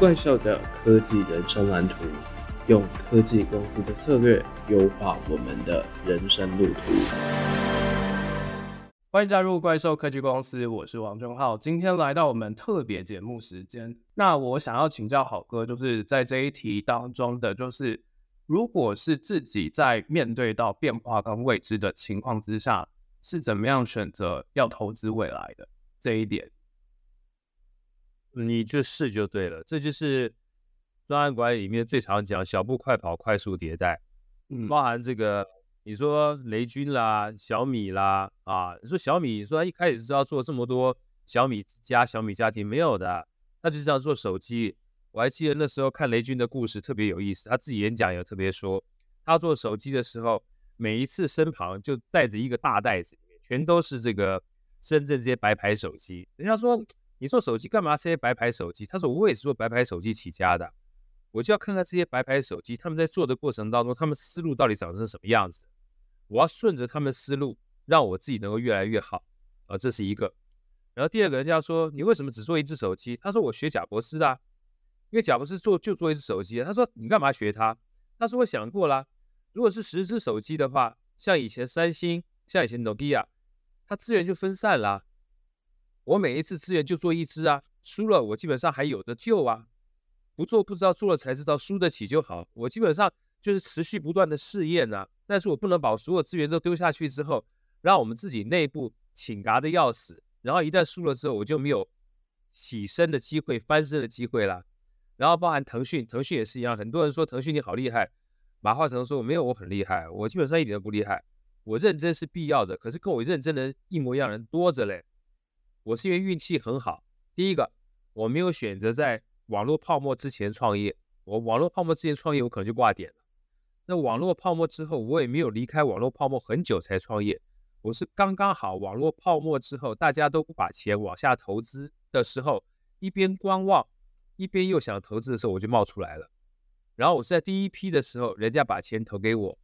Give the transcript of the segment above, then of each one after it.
怪兽的科技人生蓝图，用科技公司的策略优化我们的人生路途。欢迎加入怪兽科技公司，我是王忠浩。今天来到我们特别节目时间，那我想要请教好哥，就是在这一题当中的，就是如果是自己在面对到变化跟未知的情况之下，是怎么样选择要投资未来的这一点？你就试就对了，这就是专案管理里面最常讲小步快跑、快速迭代，嗯，包含这个你说雷军啦、小米啦啊，你说小米，你说他一开始是要做这么多小米家、小米家庭没有的，他就是要做手机。我还记得那时候看雷军的故事特别有意思，他自己演讲也特别说，他做手机的时候，每一次身旁就带着一个大袋子，全都是这个深圳这些白牌手机。人家说。你做手机干嘛？这些白牌手机？他说我也是做白牌手机起家的，我就要看看这些白牌手机，他们在做的过程当中，他们思路到底长成什么样子。我要顺着他们思路，让我自己能够越来越好啊，这是一个。然后第二个人家说，你为什么只做一只手机？他说我学贾博士的，因为贾博士做就做一只手机。他说你干嘛学他？他说我想过了，如果是十只手机的话，像以前三星，像以前诺基亚，它资源就分散了。我每一次资源就做一支啊，输了我基本上还有的救啊，不做不知道，做了才知道，输得起就好。我基本上就是持续不断的试验啊，但是我不能把所有资源都丢下去之后，让我们自己内部请嘎的要死，然后一旦输了之后，我就没有起身的机会、翻身的机会了。然后包含腾讯，腾讯也是一样，很多人说腾讯你好厉害，马化腾说我没有，我很厉害，我基本上一点都不厉害，我认真是必要的，可是跟我认真的一模一样人多着嘞。我是因为运气很好。第一个，我没有选择在网络泡沫之前创业。我网络泡沫之前创业，我可能就挂点了。那网络泡沫之后，我也没有离开网络泡沫很久才创业。我是刚刚好网络泡沫之后，大家都不把钱往下投资的时候，一边观望，一边又想投资的时候，我就冒出来了。然后我是在第一批的时候，人家把钱投给我。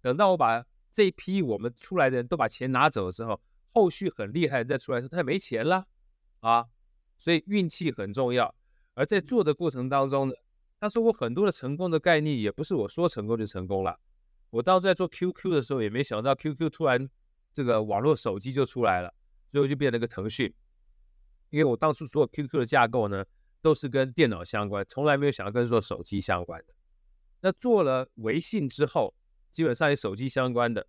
等到我把这一批我们出来的人都把钱拿走的时候，后续很厉害，再出来时候他也没钱了啊，所以运气很重要。而在做的过程当中呢，他说我很多的成功的概念也不是我说成功就成功了。我当时在做 QQ 的时候，也没想到 QQ 突然这个网络手机就出来了，最后就变了个腾讯。因为我当初所有 QQ 的架构呢，都是跟电脑相关，从来没有想到跟做手机相关的。那做了微信之后，基本上与手机相关的，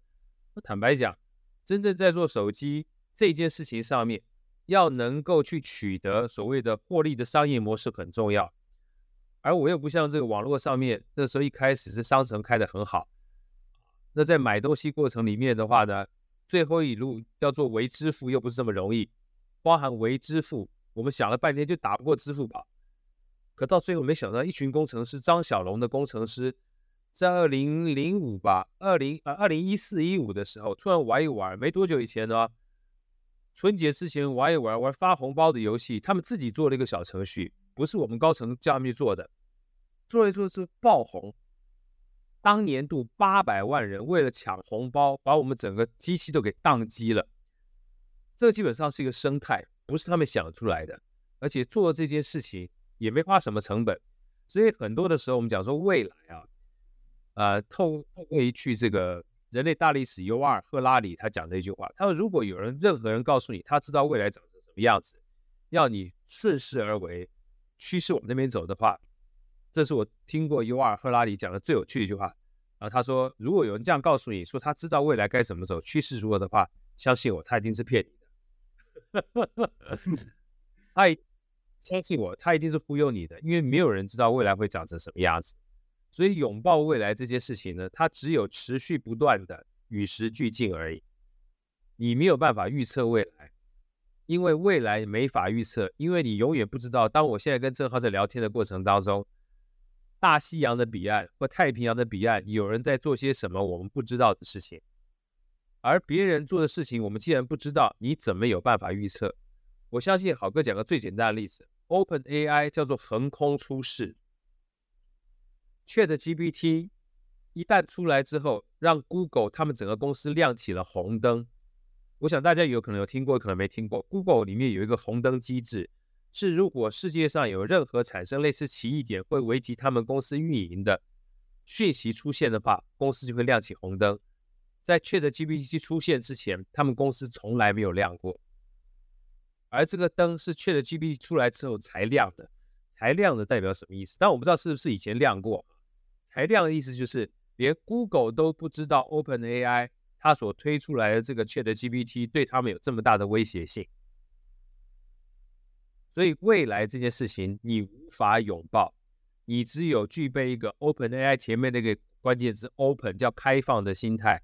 我坦白讲。真正在做手机这件事情上面，要能够去取得所谓的获利的商业模式很重要。而我又不像这个网络上面，那时候一开始是商城开得很好，那在买东西过程里面的话呢，最后一路要做微支付又不是这么容易，包含微支付，我们想了半天就打不过支付宝，可到最后没想到一群工程师，张小龙的工程师。在二零零五吧，二零呃二零一四一五的时候，突然玩一玩，没多久以前呢，春节之前玩一玩，玩发红包的游戏，他们自己做了一个小程序，不是我们高层叫他们去做的，做一做是爆红，当年度八百万人为了抢红包，把我们整个机器都给宕机了，这基本上是一个生态，不是他们想出来的，而且做这件事情也没花什么成本，所以很多的时候我们讲说未来啊。呃，透透过一句这个人类大历史尤瓦尔赫拉里他讲的一句话，他说：“如果有人任何人告诉你他知道未来长成什么样子，要你顺势而为，趋势往那边走的话，这是我听过尤瓦尔赫拉里讲的最有趣的一句话。”啊，他说：“如果有人这样告诉你说他知道未来该怎么走，趋势如何的话，相信我，他一定是骗你的。他相信我，他一定是忽悠你的，因为没有人知道未来会长成什么样子。”所以拥抱未来这件事情呢，它只有持续不断的与时俱进而已。你没有办法预测未来，因为未来没法预测，因为你永远不知道。当我现在跟正浩在聊天的过程当中，大西洋的彼岸或太平洋的彼岸有人在做些什么我们不知道的事情，而别人做的事情我们既然不知道，你怎么有办法预测？我相信好哥讲个最简单的例子，OpenAI 叫做横空出世。ChatGPT 一旦出来之后，让 Google 他们整个公司亮起了红灯。我想大家有可能有听过，可能没听过。Google 里面有一个红灯机制，是如果世界上有任何产生类似奇异点会危及他们公司运营的讯息出现的话，公司就会亮起红灯。在 ChatGPT 出现之前，他们公司从来没有亮过，而这个灯是 ChatGPT 出来之后才亮的。才亮的代表什么意思？但我不知道是不是以前亮过。才亮的意思就是连 Google 都不知道 OpenAI 它所推出来的这个 ChatGPT 对他们有这么大的威胁性。所以未来这件事情你无法拥抱，你只有具备一个 OpenAI 前面那个关键字 Open 叫开放的心态，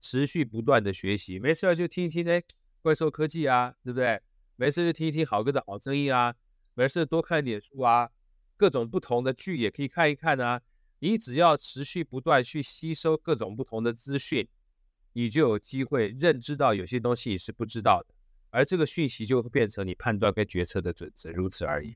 持续不断的学习，没事就听一听哎，怪兽科技啊，对不对？没事就听一听好哥的好声音啊。没事，多看点书啊，各种不同的剧也可以看一看啊。你只要持续不断去吸收各种不同的资讯，你就有机会认知到有些东西你是不知道的，而这个讯息就会变成你判断跟决策的准则，如此而已。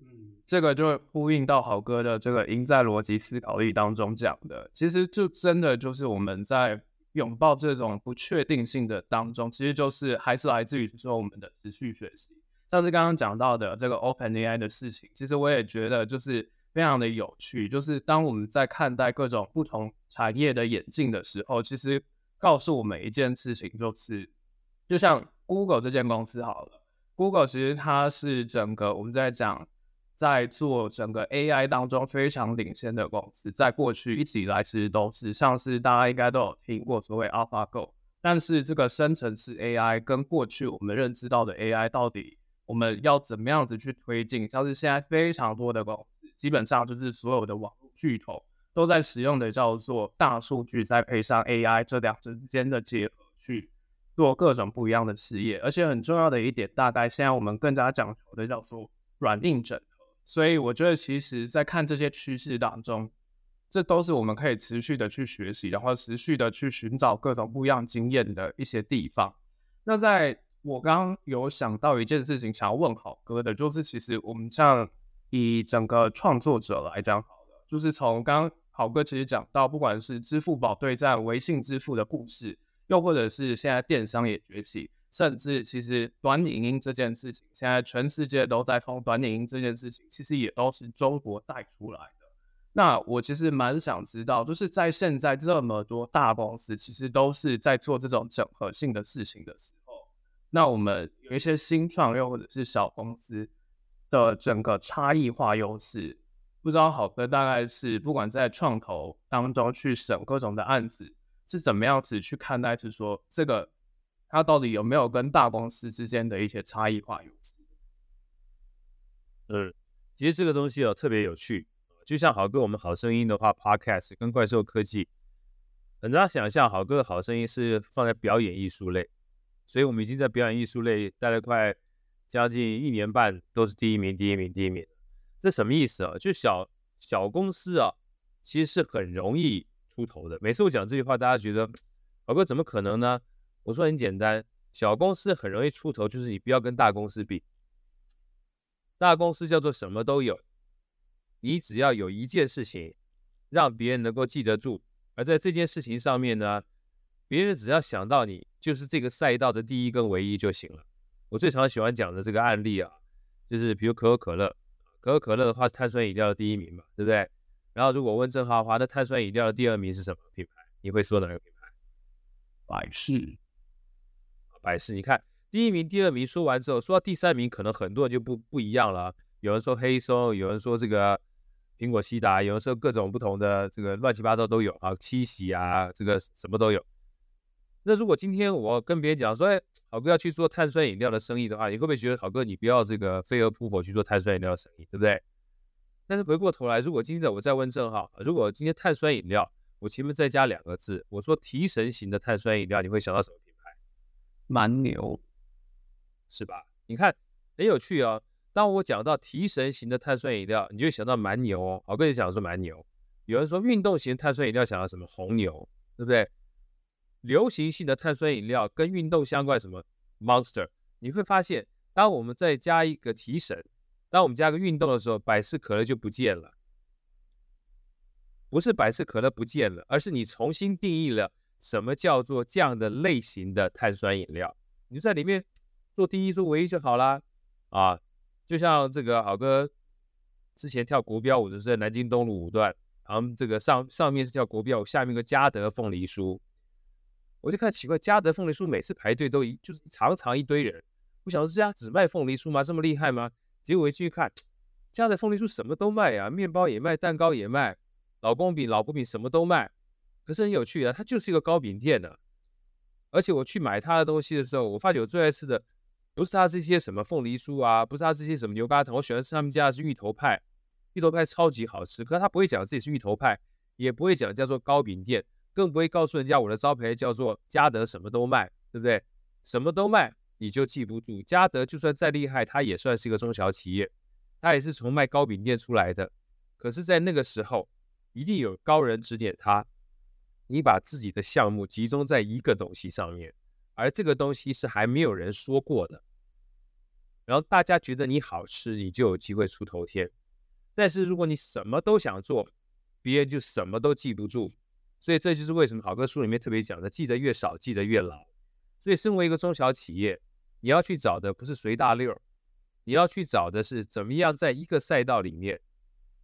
嗯，这个就呼应到好哥的这个赢在逻辑思考力当中讲的，其实就真的就是我们在拥抱这种不确定性的当中，其实就是还是来自于说我们的持续学习。像是刚刚讲到的这个 OpenAI 的事情，其实我也觉得就是非常的有趣。就是当我们在看待各种不同产业的演进的时候，其实告诉我们一件事情，就是就像 Google 这间公司好了，Google 其实它是整个我们在讲在做整个 AI 当中非常领先的公司，在过去一直以来其实都是像是大家应该都有听过所谓 AlphaGo，但是这个生成式 AI 跟过去我们认知到的 AI 到底我们要怎么样子去推进？像是现在非常多的公司，基本上就是所有的网络巨头都在使用的叫做大数据，再配上 AI 这两者之间的结合，去做各种不一样的事业。而且很重要的一点，大概现在我们更加讲求的叫做软硬整合。所以我觉得，其实在看这些趋势当中，这都是我们可以持续的去学习，然后持续的去寻找各种不一样经验的一些地方。那在我刚有想到一件事情，想要问好哥的，就是其实我们像以整个创作者来讲，好了，就是从刚刚豪哥其实讲到，不管是支付宝对战微信支付的故事，又或者是现在电商也崛起，甚至其实短影音这件事情，现在全世界都在疯短影音这件事情，其实也都是中国带出来的。那我其实蛮想知道，就是在现在这么多大公司，其实都是在做这种整合性的事情的时候。那我们有一些新创又或者是小公司的整个差异化优势，不知道郝哥大概是不管在创投当中去审各种的案子，是怎么样子去看待，是说这个它到底有没有跟大公司之间的一些差异化优势？嗯，其实这个东西哦特别有趣，就像好哥我们好声音的话，Podcast 跟怪兽科技，很难想象郝哥的好声音是放在表演艺术类。所以我们已经在表演艺术类待了快将近一年半，都是第一名，第一名，第一名。这什么意思啊？就小小公司啊，其实是很容易出头的。每次我讲这句话，大家觉得郝哥怎么可能呢？我说很简单，小公司很容易出头，就是你不要跟大公司比。大公司叫做什么都有，你只要有一件事情让别人能够记得住，而在这件事情上面呢，别人只要想到你。就是这个赛道的第一跟唯一就行了。我最常喜欢讲的这个案例啊，就是比如可口可乐，可口可乐的话是碳酸饮料的第一名嘛，对不对？然后如果问正浩的话，那碳酸饮料的第二名是什么品牌？你会说哪个品牌？百事。百事，你看第一名、第二名说完之后，说到第三名，可能很多人就不不一样了。有人说黑松，有人说这个苹果西达，有人说各种不同的这个乱七八糟都有啊，七喜啊，这个什么都有。那如果今天我跟别人讲说，哎，好哥要去做碳酸饮料的生意的话，你会不会觉得好哥你不要这个飞蛾扑火去做碳酸饮料的生意，对不对？但是回过头来，如果今天我再问正浩，如果今天碳酸饮料我前面再加两个字，我说提神型的碳酸饮料，你会想到什么品牌？蛮牛，是吧？你看很有趣哦。当我讲到提神型的碳酸饮料，你就想到蛮牛哦。好哥也想说蛮牛。有人说运动型碳酸饮料想到什么？红牛，对不对？流行性的碳酸饮料跟运动相关，什么 Monster？你会发现，当我们再加一个提神，当我们加个运动的时候，百事可乐就不见了。不是百事可乐不见了，而是你重新定义了什么叫做这样的类型的碳酸饮料。你就在里面做第一、做唯一就好啦。啊，就像这个好哥之前跳国标舞的是在南京东路五段，然后这个上上面是跳国标舞，下面个嘉德凤梨酥，我就看奇怪，嘉德凤梨酥每次排队都一就是长长一堆人，我想说这家只卖凤梨酥吗？这么厉害吗？结果我一进去看，嘉德凤梨酥什么都卖啊，面包也卖，蛋糕也卖，老公饼、老婆饼什么都卖。可是很有趣啊，它就是一个糕饼店呢、而且我去买他的东西的时候，我发觉我最爱吃的。不是他这些什么凤梨酥啊，不是他这些什么牛轧糖，我喜欢吃他们家的是芋头派，芋头派超级好吃。可是他不会讲自己是芋头派，也不会讲叫做糕饼店，更不会告诉人家我的招牌叫做嘉德什么都卖，对不对？什么都卖你就记不住。嘉德就算再厉害，他也算是一个中小企业，他也是从卖糕饼店出来的。可是，在那个时候，一定有高人指点他，你把自己的项目集中在一个东西上面，而这个东西是还没有人说过的。然后大家觉得你好吃，你就有机会出头天。但是如果你什么都想做，别人就什么都记不住。所以这就是为什么好哥书里面特别讲的，记得越少，记得越牢。所以身为一个中小企业，你要去找的不是随大溜，你要去找的是怎么样在一个赛道里面，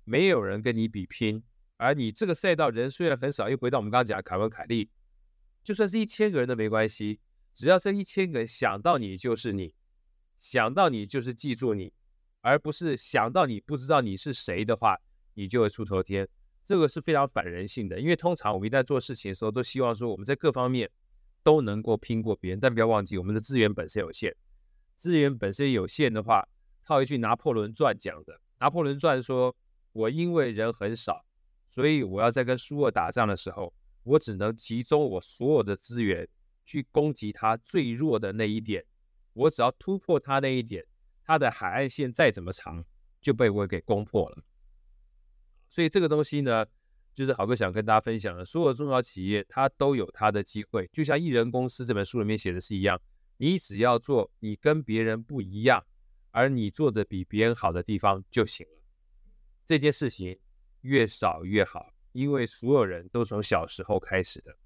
没有人跟你比拼，而你这个赛道人虽然很少，又回到我们刚刚讲的凯文凯利，就算是一千个人都没关系，只要这一千个人想到你就是你。想到你就是记住你，而不是想到你不知道你是谁的话，你就会出头天。这个是非常反人性的，因为通常我们一旦做事情的时候，都希望说我们在各方面都能够拼过别人。但不要忘记，我们的资源本身有限，资源本身有限的话，套一句拿破仑传讲的，拿破仑传说：“我因为人很少，所以我要在跟苏俄打仗的时候，我只能集中我所有的资源去攻击他最弱的那一点。”我只要突破它那一点，它的海岸线再怎么长，就被我给攻破了。所以这个东西呢，就是豪哥想跟大家分享的。所有中小企业它都有它的机会，就像《艺人公司》这本书里面写的是一样，你只要做你跟别人不一样，而你做的比别人好的地方就行了。这件事情越少越好，因为所有人都从小时候开始的，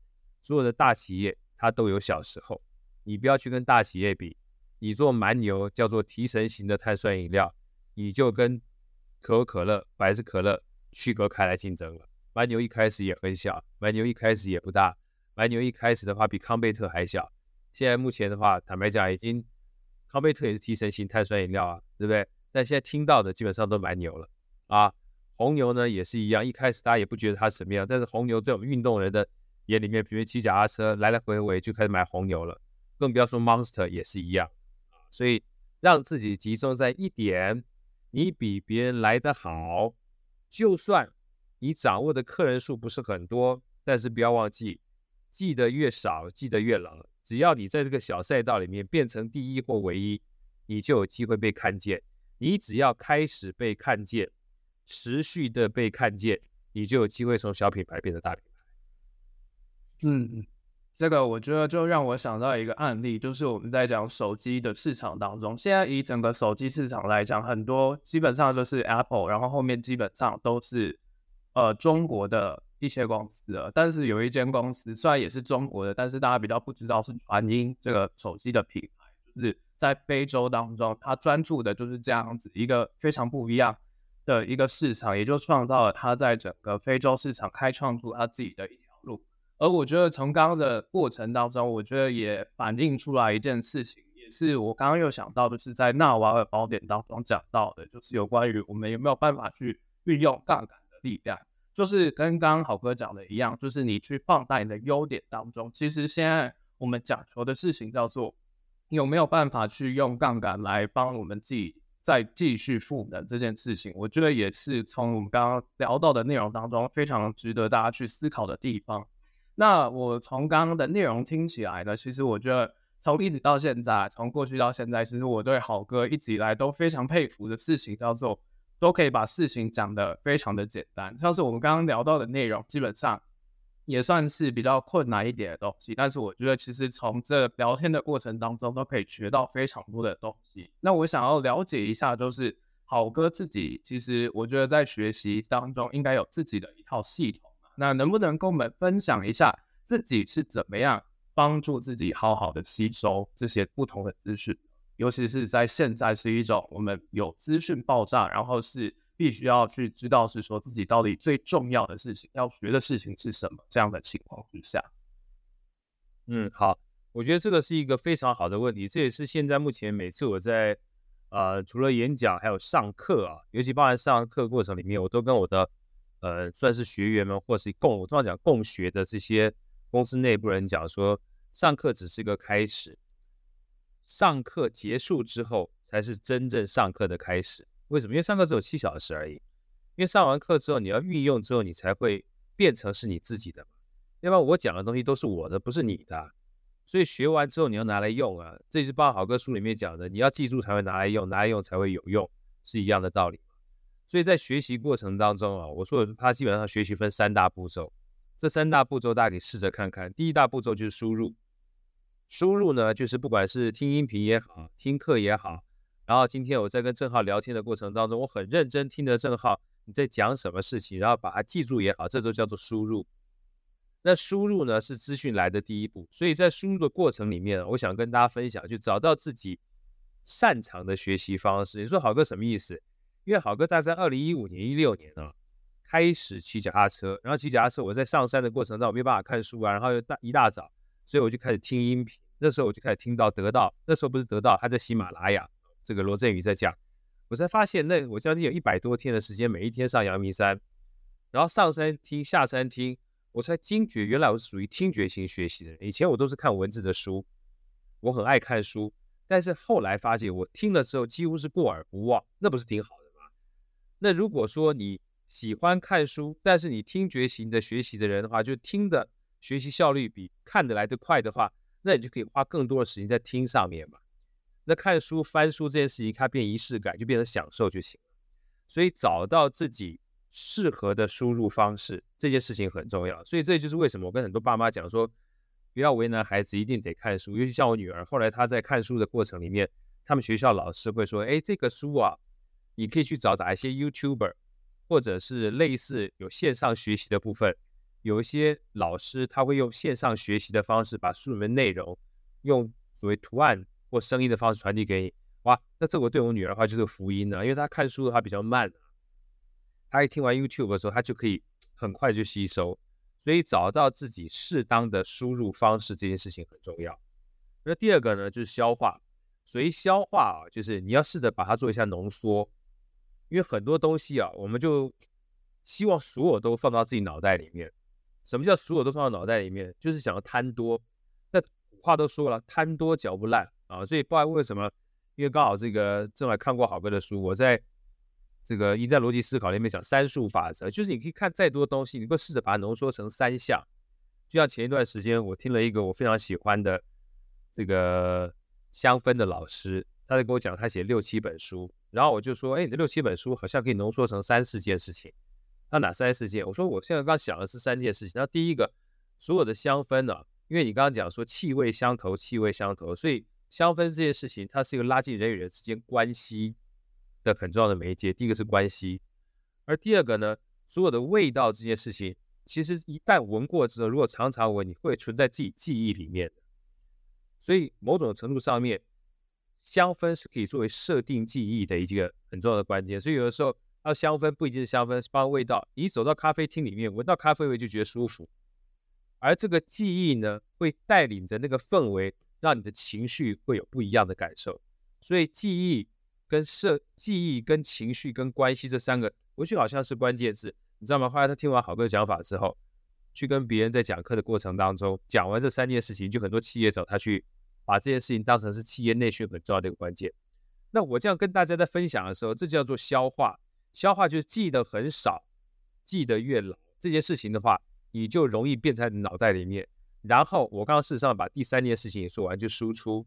所有的大企业它都有小时候，你不要去跟大企业比。你做蛮牛叫做提神型的碳酸饮料，你就跟可口可乐、百事可乐区隔开来竞争了。蛮牛一开始也很小，蛮牛一开始也不大，蛮牛一开始的话比康贝特还小。现在目前的话，坦白讲，已经康贝特也是提神型碳酸饮料啊，对不对？但现在听到的基本上都蛮牛了啊。红牛呢也是一样，一开始大家也不觉得它什么样，但是红牛在我们运动人的眼里面，比如骑脚踏车来来回回就开始买红牛了，更不要说 Monster 也是一样。所以，让自己集中在一点，你比别人来得好，就算你掌握的客人数不是很多，但是不要忘记，记得越少，记得越牢。只要你在这个小赛道里面变成第一或唯一，你就有机会被看见。你只要开始被看见，持续的被看见，你就有机会从小品牌变成大品牌。嗯。这个我觉得就让我想到一个案例，就是我们在讲手机的市场当中，现在以整个手机市场来讲，很多基本上就是 Apple，然后后面基本上都是呃中国的一些公司了。但是有一间公司虽然也是中国的，但是大家比较不知道是传音这个手机的品牌，就是在非洲当中，它专注的就是这样子一个非常不一样的一个市场，也就创造了它在整个非洲市场开创出它自己的一。而我觉得从刚刚的过程当中，我觉得也反映出来一件事情，也是我刚刚又想到的是在纳瓦尔宝典当中讲到的，就是有关于我们有没有办法去运用杠杆的力量，就是跟刚刚好哥讲的一样，就是你去放大你的优点当中，其实现在我们讲求的事情叫做有没有办法去用杠杆来帮我们自己再继续赋能这件事情，我觉得也是从我们刚刚聊到的内容当中非常值得大家去思考的地方。那我从刚刚的内容听起来呢，其实我觉得从一直到现在，从过去到现在，其实我对好哥一直以来都非常佩服的事情叫做，都可以把事情讲得非常的简单。像是我们刚刚聊到的内容，基本上也算是比较困难一点的东西，但是我觉得其实从这聊天的过程当中，都可以学到非常多的东西。那我想要了解一下，就是好哥自己，其实我觉得在学习当中应该有自己的一套系统。那能不能跟我们分享一下自己是怎么样帮助自己好好的吸收这些不同的资讯？尤其是在现在是一种我们有资讯爆炸，然后是必须要去知道是说自己到底最重要的事情要学的事情是什么这样的情况之下。嗯，好，我觉得这个是一个非常好的问题，这也是现在目前每次我在呃除了演讲还有上课啊，尤其包含上课过程里面，我都跟我的呃算是学员们或是共我通常讲共学的这些公司内部人讲说，上课只是个开始，上课结束之后才是真正上课的开始。为什么？因为上课只有七小时而已，因为上完课之后你要运用之后，你才会变成是你自己的。要不然我讲的东西都是我的，不是你的，所以学完之后你要拿来用啊，这就是八好哥书里面讲的，你要记住才会拿来用，拿来用才会有用，是一样的道理。所以在学习过程当中啊，我说的他基本上学习分三大步骤，这三大步骤大家可以试着看看。第一大步骤就是输入，输入呢就是不管是听音频也好，听课也好，然后今天我在跟郑浩聊天的过程当中，我很认真听着郑浩你在讲什么事情，然后把它记住也好，这都叫做输入。那输入呢是资讯来的第一步，所以在输入的过程里面，我想跟大家分享，就找到自己擅长的学习方式。你说好哥什么意思？因为好哥大概在二零一五年、一六年啊，开始骑脚踏车，然后骑脚踏车，我在上山的过程当中我没办法看书啊，然后又大一大早，所以我就开始听音频。那时候我就开始听到得到，那时候不是得到，他在喜马拉雅，这个罗振宇在讲，我才发现那我将近有一百多天的时间，每一天上阳明山，然后上山听，下山听。我才惊觉，原来我是属于听觉型学习的人。以前我都是看文字的书，我很爱看书，但是后来发现，我听了之后几乎是过耳不忘，那不是挺好的？那如果说你喜欢看书，但是你听觉型的学习的人的话，就听的学习效率比看得来得快的话，那你就可以花更多的时间在听上面嘛。那看书、翻书这件事情，它变仪式感，就变成享受就行了。所以找到自己。适合的输入方式，这件事情很重要，所以这就是为什么我跟很多爸妈讲说，不要为难孩子，一定得看书。尤其像我女儿，后来她在看书的过程里面，他们学校老师会说，哎，这个书啊，你可以去找哪一些 YouTuber，或者是类似有线上学习的部分，有一些老师他会用线上学习的方式，把书里面内容用所谓图案或声音的方式传递给你。哇，那这个对我女儿的话就是福音了，因为她看书的话比较慢。她一听完 YouTube 的时候，她就可以 很快就吸收，所以找到自己适当的输入方式这件事情很重要。那第二个呢，就是消化。所以消化啊，就是你要试着把它做一下浓缩，因为很多东西啊，我们就希望所有都放到自己脑袋里面。什么叫所有都放到脑袋里面？就是想要贪多。那话都说了，贪多嚼不烂啊。所以不知道为什么，因为刚好这个正好看过好哥的书，我在。这个赢在逻辑思考里面讲三数法则，就是你可以看再多东西，你会试着把它浓缩成三项。就像前一段时间，我听了一个我非常喜欢的这个香氛的老师，他在跟我讲他写六七本书，然后我就说，哎，你这六七本书好像可以浓缩成三四件事情。他哪三四件？我说我现在刚想的是三件事情。那第一个，所有的香氛呢，因为你刚刚讲说气味相投，气味相投，所以香氛这件事情，它是一个拉近人与人之间关系。的很重要的媒介，第一个是关系，而第二个呢，所有的味道这件事情，其实一旦闻过之后，如果常常闻，你会存在自己记忆里面。所以某种程度上面，香氛是可以作为设定记忆的一个很重要的关键。所以有的时候，要香氛不一定是香氛，是包味道。你走到咖啡厅里面，闻到咖啡味就觉得舒服，而这个记忆呢，会带领着那个氛围，让你的情绪会有不一样的感受。所以记忆。跟设记忆、跟情绪、跟关系这三个，我觉得好像是关键字，你知道吗？后来他听完好哥的讲法之后，去跟别人在讲课的过程当中讲完这三件事情，就很多企业找他去把这件事情当成是企业内训很重要的一个关键。那我这样跟大家在分享的时候，这叫做消化。消化就是记得很少，记得越牢。这件事情的话，你就容易变在脑袋里面。然后我刚刚事实上把第三件事情也说完，就输出。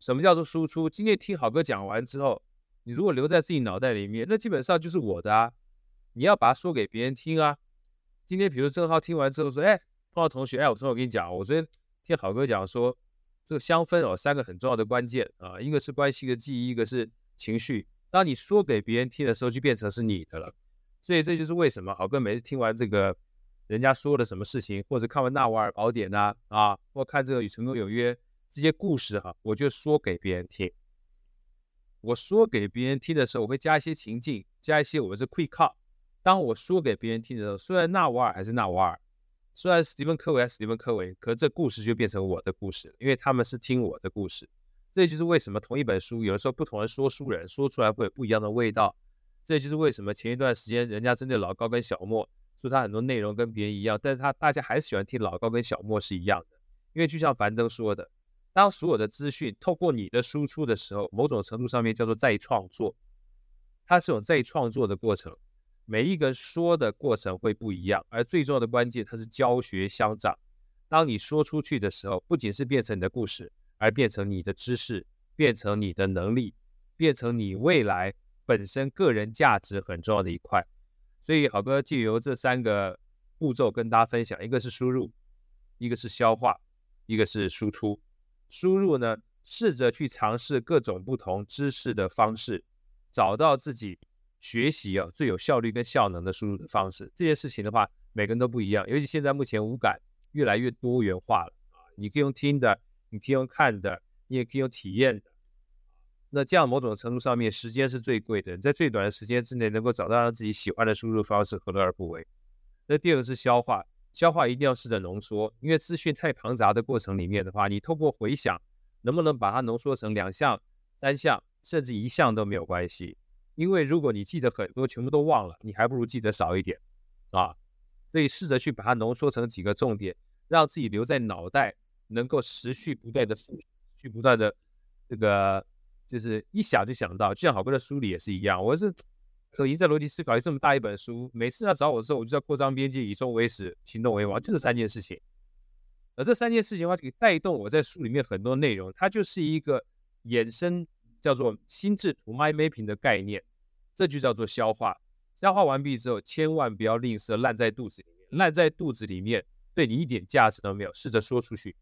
什么叫做输出？今天听好哥讲完之后，你如果留在自己脑袋里面，那基本上就是我的啊。你要把它说给别人听啊。今天比如正浩听完之后说，哎，碰到同学，哎，我正好跟你讲，我昨天听好哥讲说，这个香氛哦，三个很重要的关键啊，一个是关系的记忆，一个是情绪。当你说给别人听的时候，就变成是你的了。所以这就是为什么好哥每次听完这个人家说的什么事情，或者看完《纳瓦尔宝典》呐，啊，或看这个《与成功有约》。这些故事哈，我就说给别人听，我说给别人听的时候，我会加一些情境，加一些我们是 quick cut。当我说给别人听的时候，虽然纳瓦尔还是纳瓦尔，虽然史蒂芬科维还是史蒂芬科维，可这故事就变成我的故事了，因为他们是听我的故事。这就是为什么同一本书，有的时候不同的说书人说出来会有不一样的味道。这就是为什么前一段时间人家针对老高跟小莫说他很多内容跟别人一样，但是他大家还是喜欢听老高跟小莫是一样的，因为就像樊登说的。当所有的资讯透过你的输出的时候，某种程度上面叫做再创作，它是种再创作的过程。每一个人说的过程会不一样，而最重要的关键，它是教学相长。当你说出去的时候，不仅是变成你的故事，而变成你的知识，变成你的能力，变成你未来本身个人价值很重要的一块。所以，好哥借由这三个步骤跟大家分享：一个是输入，一个是消化，一个是输出。输入呢，试着去尝试各种不同知识的方式，找到自己学习啊最有效率跟效能的输入的方式。这件事情的话，每个人都不一样，尤其现在目前五感越来越多元化了啊，你可以用听的，你可以用看的，你也可以用体验的。那这样某种程度上面，时间是最贵的，在最短的时间之内能够找到让自己喜欢的输入方式，何乐而不为？那第二个是消化。消化一定要试着浓缩，因为资讯太庞杂的过程里面的话，你透过回想，能不能把它浓缩成两项、三项，甚至一项都没有关系。因为如果你记得很多，全部都忘了，你还不如记得少一点啊。所以试着去把它浓缩成几个重点，让自己留在脑袋，能够持续不断的复，去不断的这个，就是一想就想到。就像好哥的书里也是一样，我是。可已经在逻辑思考这么大一本书，每次他找我的时候，我就要扩张边界，以终为始，行动为王，就这三件事情。而这三件事情的话，可以带动我在书里面很多内容，它就是一个衍生叫做心智图 m i mapping 的概念，这就叫做消化。消化完毕之后，千万不要吝啬烂在肚子里面，烂在肚子里面对你一点价值都没有。试着说出去，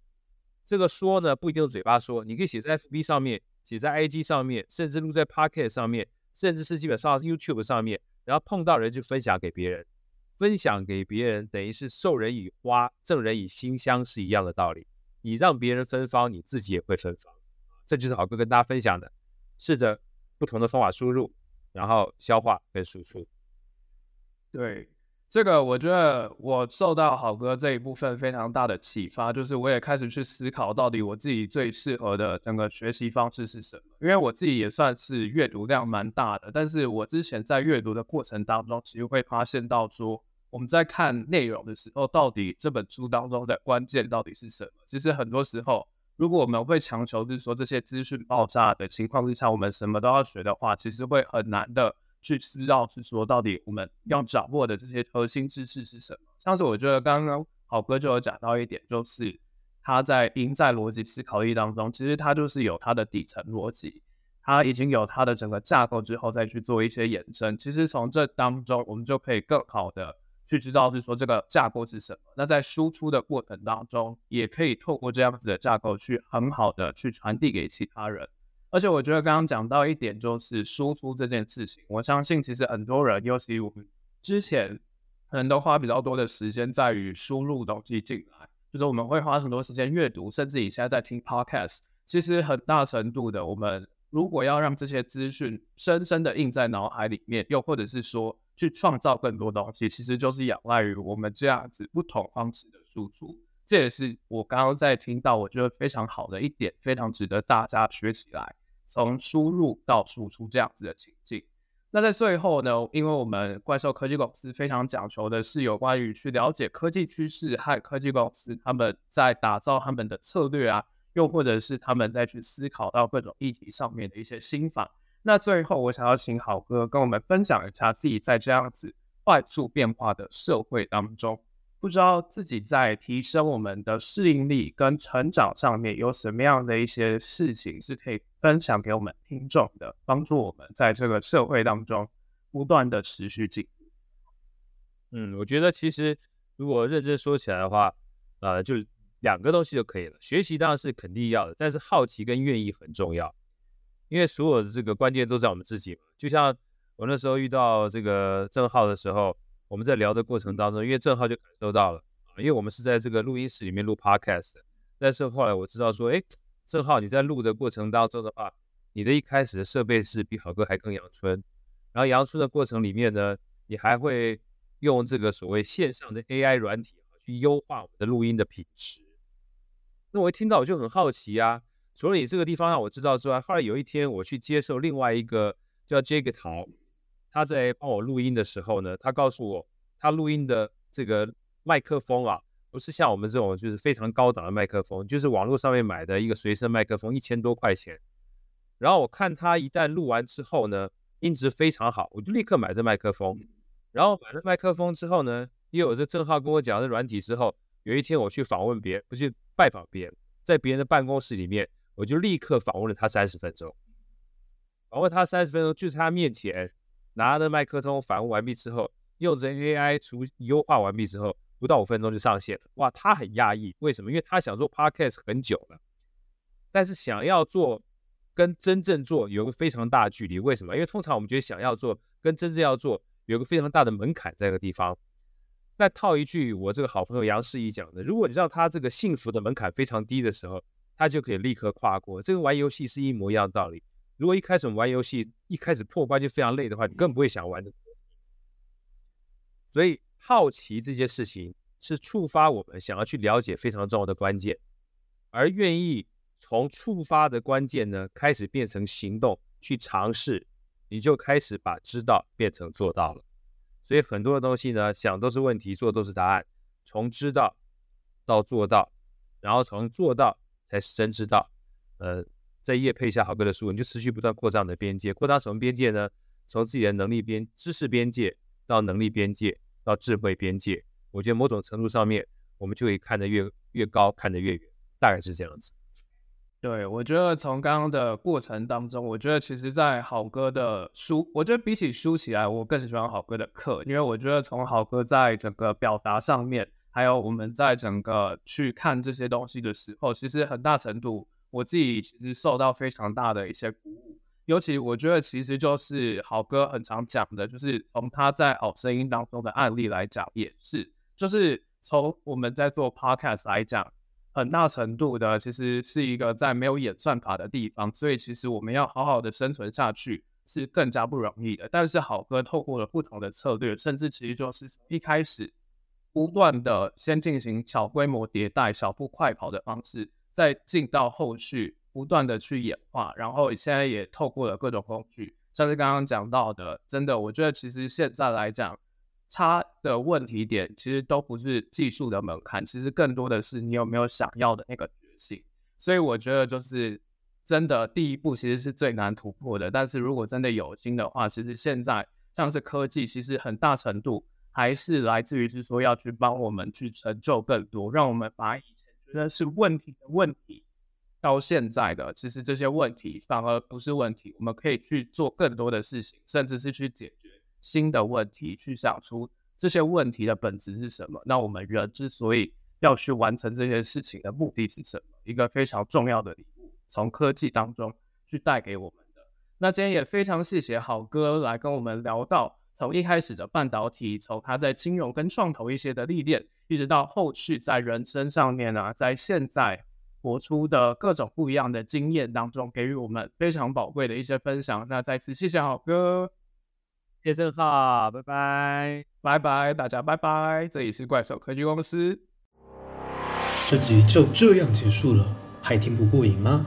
这个说呢不一定用嘴巴说，你可以写在 FB 上面，写在 IG 上面，甚至录在 Pocket 上面。甚至是基本上 YouTube 上面，然后碰到人就分享给别人，分享给别人等于是授人以花，赠人以馨香是一样的道理。你让别人芬芳，你自己也会芬芳。这就是好哥跟大家分享的，试着不同的方法输入，然后消化跟输出。对。这个我觉得我受到好哥这一部分非常大的启发，就是我也开始去思考到底我自己最适合的整个学习方式是什么。因为我自己也算是阅读量蛮大的，但是我之前在阅读的过程当中，其实会发现到说，我们在看内容的时候，到底这本书当中的关键到底是什么？其实很多时候，如果我们会强求就是说这些资讯爆炸的情况之下，我们什么都要学的话，其实会很难的。去知道是说到底我们要掌握的这些核心知识是什么？像是我觉得刚刚好哥就有讲到一点，就是他在赢在逻辑思考力当中，其实他就是有他的底层逻辑，他已经有他的整个架构之后再去做一些延伸。其实从这当中，我们就可以更好的去知道是说这个架构是什么。那在输出的过程当中，也可以透过这样子的架构去很好的去传递给其他人。而且我觉得刚刚讲到一点，就是输出这件事情。我相信其实很多人，尤其我们之前可能都花比较多的时间在于输入东西进来，就是我们会花很多时间阅读，甚至你现在在听 podcast。其实很大程度的，我们如果要让这些资讯深深的印在脑海里面，又或者是说去创造更多东西，其实就是仰赖于我们这样子不同方式的输出。这也是我刚刚在听到，我觉得非常好的一点，非常值得大家学起来，从输入到输出这样子的情境。那在最后呢，因为我们怪兽科技公司非常讲求的是有关于去了解科技趋势和科技公司他们在打造他们的策略啊，又或者是他们在去思考到各种议题上面的一些心法。那最后，我想要请好哥跟我们分享一下自己在这样子快速变化的社会当中。不知道自己在提升我们的适应力跟成长上面有什么样的一些事情是可以分享给我们听众的，帮助我们在这个社会当中不断的持续进步。嗯，我觉得其实如果认真说起来的话，呃，就两个东西就可以了。学习当然是肯定要的，但是好奇跟愿意很重要，因为所有的这个关键都在我们自己。就像我那时候遇到这个郑浩的时候。我们在聊的过程当中，因为郑浩就感受到了，因为我们是在这个录音室里面录 podcast，但是后来我知道说，哎，郑浩你在录的过程当中的话，你的一开始的设备是比好哥还更阳春，然后阳春的过程里面呢，你还会用这个所谓线上的 AI 软体去优化我们的录音的品质。那我一听到我就很好奇啊，除了你这个地方让我知道之外，后来有一天我去接受另外一个叫 Jake 陶，他在帮我录音的时候呢，他告诉我他录音的这个麦克风啊，不是像我们这种就是非常高档的麦克风，就是网络上面买的一个随身麦克风，一千多块钱。然后我看他一旦录完之后呢，音质非常好，我就立刻买这麦克风。然后买了麦克风之后呢，又有这正浩跟我讲的软体之后，有一天我去访问别人，不去拜访别人，在别人的办公室里面，我就立刻访问了他三十分钟。访问他三十分钟，就在他面前拿着麦克风访问完毕之后，用着 AI 除优化完毕之后，不到五分钟就上线了。哇，他很讶异，为什么？因为他想做 Podcast 很久了，但是想要做。跟真正做有个非常大的距离，为什么？因为通常我们觉得想要做跟真正要做有个非常大的门槛在这个地方。那套一句我这个好朋友杨世怡讲的，如果你让他这个幸福的门槛非常低的时候，他就可以立刻跨过。这个玩游戏是一模一样的道理。如果一开始玩游戏一开始破关就非常累的话，你更不会想玩的。所以好奇这件事情是触发我们想要去了解非常重要的关键，而愿意。从触发的关键呢，开始变成行动去尝试，你就开始把知道变成做到了。所以很多的东西呢，想都是问题，做都是答案。从知道到做到，然后从做到才是真知道。呃，在业配下好哥的书，你就持续不断扩张你的边界。扩张什么边界呢？从自己的能力边、知识边界到能力边界到智慧边界。我觉得某种程度上面，我们就可以看得越越高，看得越远，大概是这样子。对，我觉得从刚刚的过程当中，我觉得其实，在好哥的书，我觉得比起书起来，我更喜欢好哥的课，因为我觉得从好哥在整个表达上面，还有我们在整个去看这些东西的时候，其实很大程度我自己其实受到非常大的一些鼓舞。尤其我觉得，其实就是好哥很常讲的，就是从他在好声音当中的案例来讲，也是，就是从我们在做 podcast 来讲。很大程度的，其实是一个在没有演算法的地方，所以其实我们要好好的生存下去是更加不容易的。但是好哥透过了不同的策略，甚至其实就是一开始不断的先进行小规模迭代、小步快跑的方式，再进到后续不断的去演化，然后现在也透过了各种工具，像是刚刚讲到的，真的，我觉得其实现在来讲。差的问题点其实都不是技术的门槛，其实更多的是你有没有想要的那个决心。所以我觉得就是真的第一步其实是最难突破的。但是如果真的有心的话，其实现在像是科技，其实很大程度还是来自于是说要去帮我们去成就更多，让我们把以前觉得是问题的问题，到现在的其实这些问题反而不是问题，我们可以去做更多的事情，甚至是去解决。新的问题，去想出这些问题的本质是什么？那我们人之所以要去完成这件事情的目的是什么？一个非常重要的礼物，从科技当中去带给我们的。那今天也非常谢谢好哥来跟我们聊到，从一开始的半导体，从他在金融跟创投一些的历练，一直到后续在人生上面啊，在现在活出的各种不一样的经验当中，给予我们非常宝贵的一些分享。那再次谢谢好哥。谢谢好，拜拜，拜拜，大家拜拜。这里是怪兽科技公司。这集就这样结束了，还听不过瘾吗？